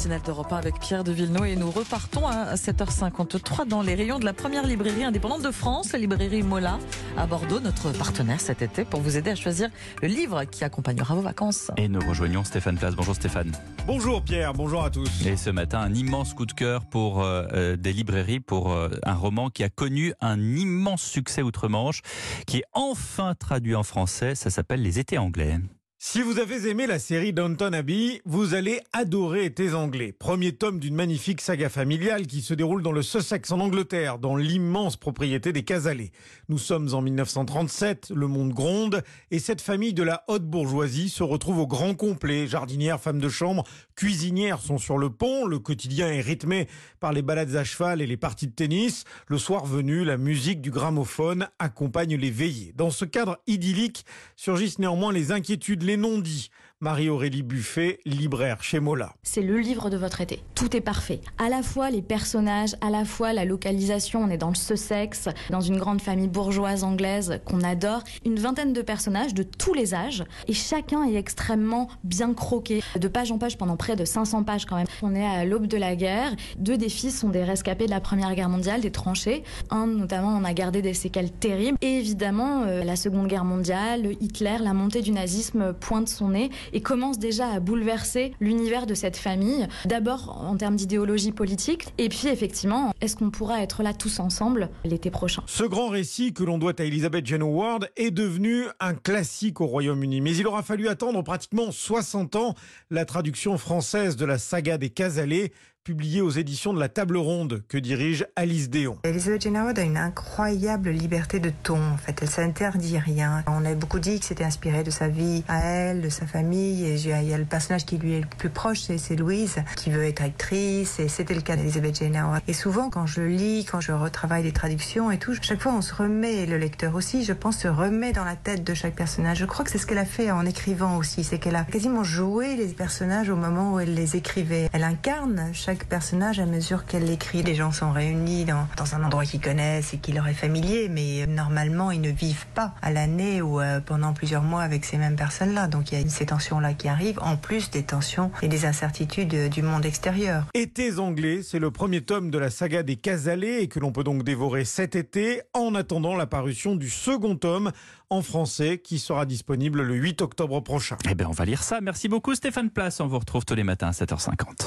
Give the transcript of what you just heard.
matinale d'Europe 1 avec Pierre de Villeneuve et nous repartons à 7h53 dans les rayons de la première librairie indépendante de France, la librairie Mola à Bordeaux, notre partenaire cet été pour vous aider à choisir le livre qui accompagnera vos vacances. Et nous rejoignons Stéphane Place. Bonjour Stéphane. Bonjour Pierre, bonjour à tous. Et ce matin, un immense coup de cœur pour euh, euh, des librairies, pour euh, un roman qui a connu un immense succès outre-Manche, qui est enfin traduit en français. Ça s'appelle Les étés anglais. Si vous avez aimé la série Downton Abbey, vous allez adorer Étés anglais. Premier tome d'une magnifique saga familiale qui se déroule dans le Sussex en Angleterre, dans l'immense propriété des Casalets. Nous sommes en 1937, le monde gronde et cette famille de la haute bourgeoisie se retrouve au grand complet. Jardinières, femmes de chambre, cuisinières sont sur le pont. Le quotidien est rythmé par les balades à cheval et les parties de tennis. Le soir venu, la musique du gramophone accompagne les veillées. Dans ce cadre idyllique surgissent néanmoins les inquiétudes les non-dits. Marie-Aurélie Buffet, libraire chez Mola. C'est le livre de votre été. Tout est parfait. À la fois les personnages, à la fois la localisation. On est dans le Sussex, dans une grande famille bourgeoise anglaise qu'on adore. Une vingtaine de personnages de tous les âges. Et chacun est extrêmement bien croqué. De page en page pendant près de 500 pages quand même. On est à l'aube de la guerre. Deux des fils sont des rescapés de la Première Guerre mondiale, des tranchées. Un notamment, on a gardé des séquelles terribles. Et évidemment, euh, la Seconde Guerre mondiale, Hitler, la montée du nazisme pointe son nez et commence déjà à bouleverser l'univers de cette famille. D'abord en termes d'idéologie politique, et puis effectivement, est-ce qu'on pourra être là tous ensemble l'été prochain? Ce grand récit que l'on doit à Elizabeth Jane Howard est devenu un classique au Royaume-Uni, mais il aura fallu attendre pratiquement 60 ans la traduction française de la saga des Casalets publié aux éditions de la Table Ronde que dirige Alice Déon. Elizabeth Jane Howard a une incroyable liberté de ton. En fait, elle s'interdit rien. On a beaucoup dit que c'était inspiré de sa vie à elle, de sa famille. Et il y a le personnage qui lui est le plus proche, c'est Louise, qui veut être actrice. Et c'était le cas d'Elizabeth Jane Howard. Et souvent, quand je lis, quand je retravaille des traductions et tout, chaque fois, on se remet, le lecteur aussi, je pense, se remet dans la tête de chaque personnage. Je crois que c'est ce qu'elle a fait en écrivant aussi. C'est qu'elle a quasiment joué les personnages au moment où elle les écrivait. Elle incarne chaque chaque personnage à mesure qu'elle l'écrit. Les gens sont réunis dans, dans un endroit qu'ils connaissent et qui leur est familier, mais normalement ils ne vivent pas à l'année ou euh, pendant plusieurs mois avec ces mêmes personnes-là. Donc il y a ces tensions-là qui arrivent, en plus des tensions et des incertitudes du monde extérieur. Étés anglais, c'est le premier tome de la saga des Casalets et que l'on peut donc dévorer cet été en attendant la parution du second tome en français qui sera disponible le 8 octobre prochain. Eh bien, on va lire ça. Merci beaucoup Stéphane Place. On vous retrouve tous les matins à 7h50.